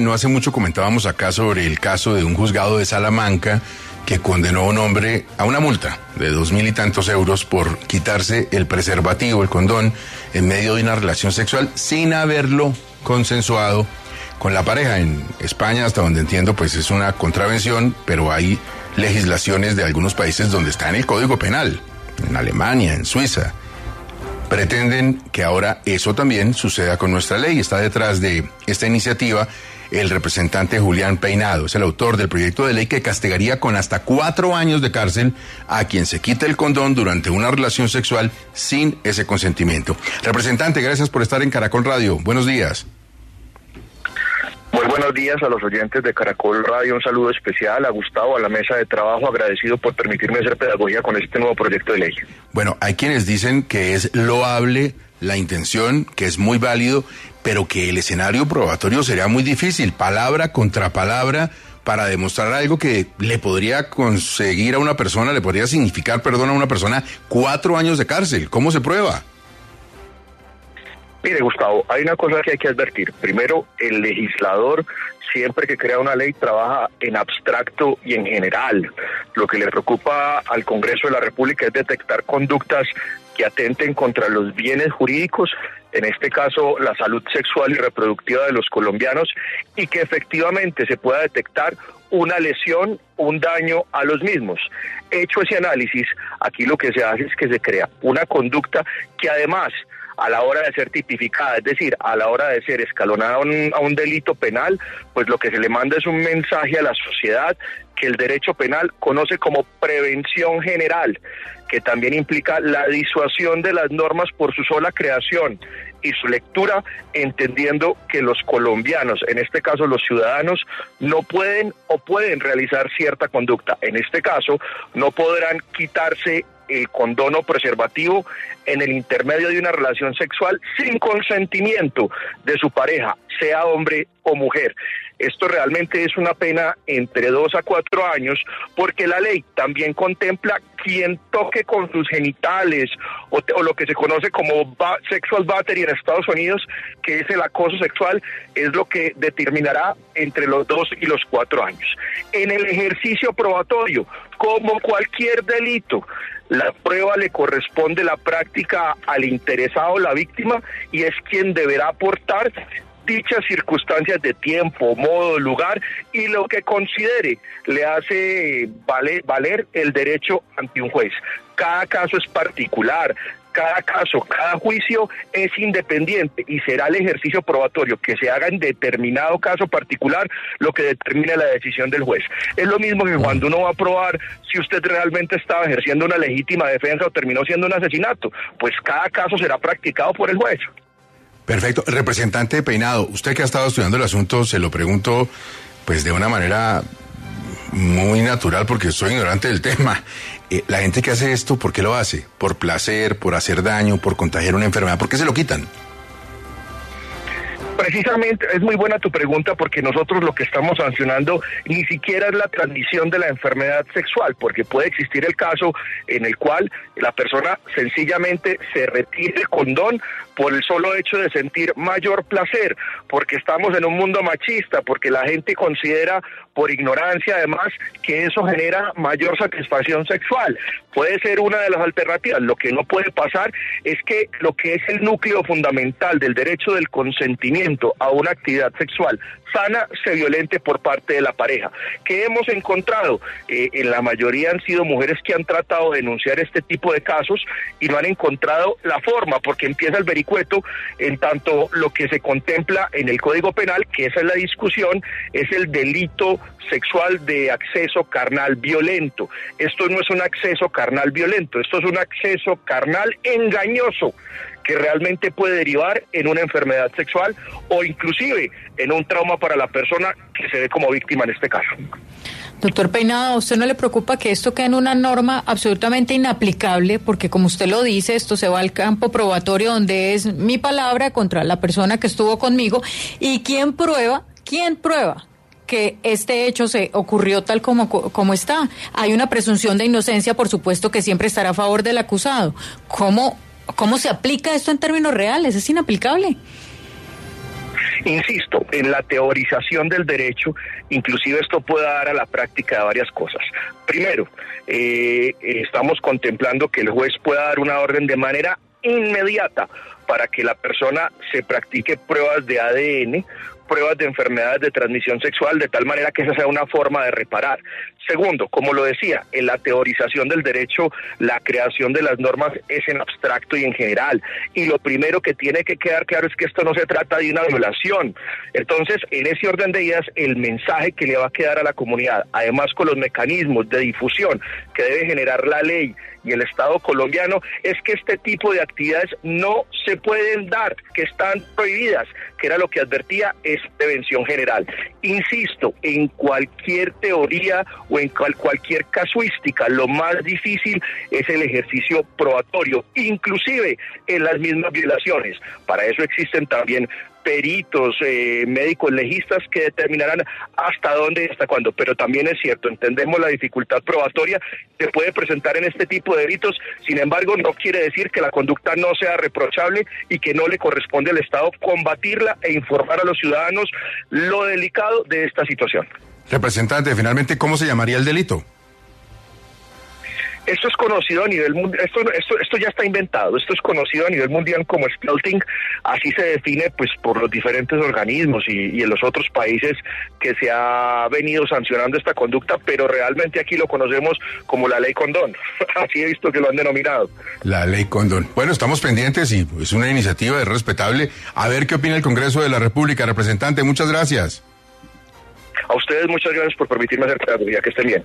No hace mucho comentábamos acá sobre el caso de un juzgado de Salamanca que condenó a un hombre a una multa de dos mil y tantos euros por quitarse el preservativo, el condón, en medio de una relación sexual sin haberlo consensuado con la pareja. En España, hasta donde entiendo, pues es una contravención, pero hay legislaciones de algunos países donde está en el Código Penal, en Alemania, en Suiza. Pretenden que ahora eso también suceda con nuestra ley. Está detrás de esta iniciativa el representante Julián Peinado. Es el autor del proyecto de ley que castigaría con hasta cuatro años de cárcel a quien se quite el condón durante una relación sexual sin ese consentimiento. Representante, gracias por estar en Caracol Radio. Buenos días. Buenos días a los oyentes de Caracol Radio. Un saludo especial a Gustavo, a la mesa de trabajo. Agradecido por permitirme hacer pedagogía con este nuevo proyecto de ley. Bueno, hay quienes dicen que es loable la intención, que es muy válido, pero que el escenario probatorio sería muy difícil, palabra contra palabra, para demostrar algo que le podría conseguir a una persona, le podría significar, perdón, a una persona cuatro años de cárcel. ¿Cómo se prueba? Mire, Gustavo, hay una cosa que hay que advertir. Primero, el legislador siempre que crea una ley trabaja en abstracto y en general. Lo que le preocupa al Congreso de la República es detectar conductas que atenten contra los bienes jurídicos, en este caso la salud sexual y reproductiva de los colombianos, y que efectivamente se pueda detectar una lesión, un daño a los mismos. Hecho ese análisis, aquí lo que se hace es que se crea una conducta que además a la hora de ser tipificada, es decir, a la hora de ser escalonada a un, a un, delito penal, pues lo que se le manda es un mensaje a la sociedad que el derecho penal conoce como prevención general, que también implica la disuasión de las normas por su sola creación y su lectura, entendiendo que los colombianos, en este caso los ciudadanos, no pueden o pueden realizar cierta conducta. En este caso, no podrán quitarse el condono preservativo en el intermedio de una relación sexual sin consentimiento de su pareja, sea hombre o mujer. Esto realmente es una pena entre dos a cuatro años porque la ley también contempla quien toque con sus genitales o, lo que se conoce como sexual battery en Estados Unidos, que es el acoso sexual, es lo que determinará entre los dos y los cuatro años. En el ejercicio probatorio, como cualquier delito, la prueba le corresponde la práctica al interesado, la víctima, y es quien deberá aportar dichas circunstancias de tiempo, modo, lugar y lo que considere le hace valer, valer el derecho ante un juez. Cada caso es particular, cada caso, cada juicio es independiente y será el ejercicio probatorio que se haga en determinado caso particular lo que determine la decisión del juez. Es lo mismo que cuando uno va a probar si usted realmente estaba ejerciendo una legítima defensa o terminó siendo un asesinato, pues cada caso será practicado por el juez. Perfecto. Representante Peinado, usted que ha estado estudiando el asunto, se lo pregunto pues de una manera muy natural porque soy ignorante del tema. Eh, la gente que hace esto, ¿por qué lo hace? ¿Por placer, por hacer daño, por contagiar una enfermedad? ¿Por qué se lo quitan? Precisamente es muy buena tu pregunta porque nosotros lo que estamos sancionando ni siquiera es la transmisión de la enfermedad sexual, porque puede existir el caso en el cual la persona sencillamente se retire el condón por el solo hecho de sentir mayor placer, porque estamos en un mundo machista, porque la gente considera por ignorancia además que eso genera mayor satisfacción sexual. Puede ser una de las alternativas. Lo que no puede pasar es que lo que es el núcleo fundamental del derecho del consentimiento a una actividad sexual sana se violente por parte de la pareja. ¿Qué hemos encontrado? Eh, en la mayoría han sido mujeres que han tratado de denunciar este tipo de casos y no han encontrado la forma, porque empieza el vericueto en tanto lo que se contempla el Código Penal, que esa es la discusión, es el delito sexual de acceso carnal violento. Esto no es un acceso carnal violento, esto es un acceso carnal engañoso que realmente puede derivar en una enfermedad sexual o inclusive en un trauma para la persona que se ve como víctima en este caso. Doctor Peinado, ¿a usted no le preocupa que esto quede en una norma absolutamente inaplicable? Porque como usted lo dice, esto se va al campo probatorio donde es mi palabra contra la persona que estuvo conmigo. ¿Y quién prueba? ¿Quién prueba? Que este hecho se ocurrió tal como, como está. Hay una presunción de inocencia, por supuesto, que siempre estará a favor del acusado. ¿Cómo, cómo se aplica esto en términos reales? Es inaplicable. Insisto, en la teorización del derecho, inclusive esto puede dar a la práctica de varias cosas. Primero, eh, estamos contemplando que el juez pueda dar una orden de manera inmediata para que la persona se practique pruebas de ADN pruebas de enfermedades de transmisión sexual de tal manera que esa sea una forma de reparar. Segundo, como lo decía, en la teorización del derecho, la creación de las normas es en abstracto y en general. Y lo primero que tiene que quedar claro es que esto no se trata de una violación. Entonces, en ese orden de ideas, el mensaje que le va a quedar a la comunidad, además con los mecanismos de difusión que debe generar la ley y el Estado colombiano, es que este tipo de actividades no se pueden dar, que están prohibidas, que era lo que advertía prevención general. Insisto, en cualquier teoría o en cualquier casuística, lo más difícil es el ejercicio probatorio, inclusive en las mismas violaciones. Para eso existen también peritos, eh, médicos legistas que determinarán hasta dónde y hasta cuándo. Pero también es cierto, entendemos la dificultad probatoria que puede presentar en este tipo de delitos, sin embargo no quiere decir que la conducta no sea reprochable y que no le corresponde al Estado combatirla e informar a los ciudadanos lo delicado de esta situación. Representante, finalmente, ¿cómo se llamaría el delito? Esto es conocido a nivel mundial, esto, esto, esto ya está inventado, esto es conocido a nivel mundial como stealthing, así se define pues por los diferentes organismos y, y, en los otros países que se ha venido sancionando esta conducta, pero realmente aquí lo conocemos como la ley condón, así he visto que lo han denominado. La ley condón. Bueno, estamos pendientes y es una iniciativa respetable. A ver qué opina el Congreso de la República, representante, muchas gracias. A ustedes muchas gracias por permitirme hacer ya que estén bien.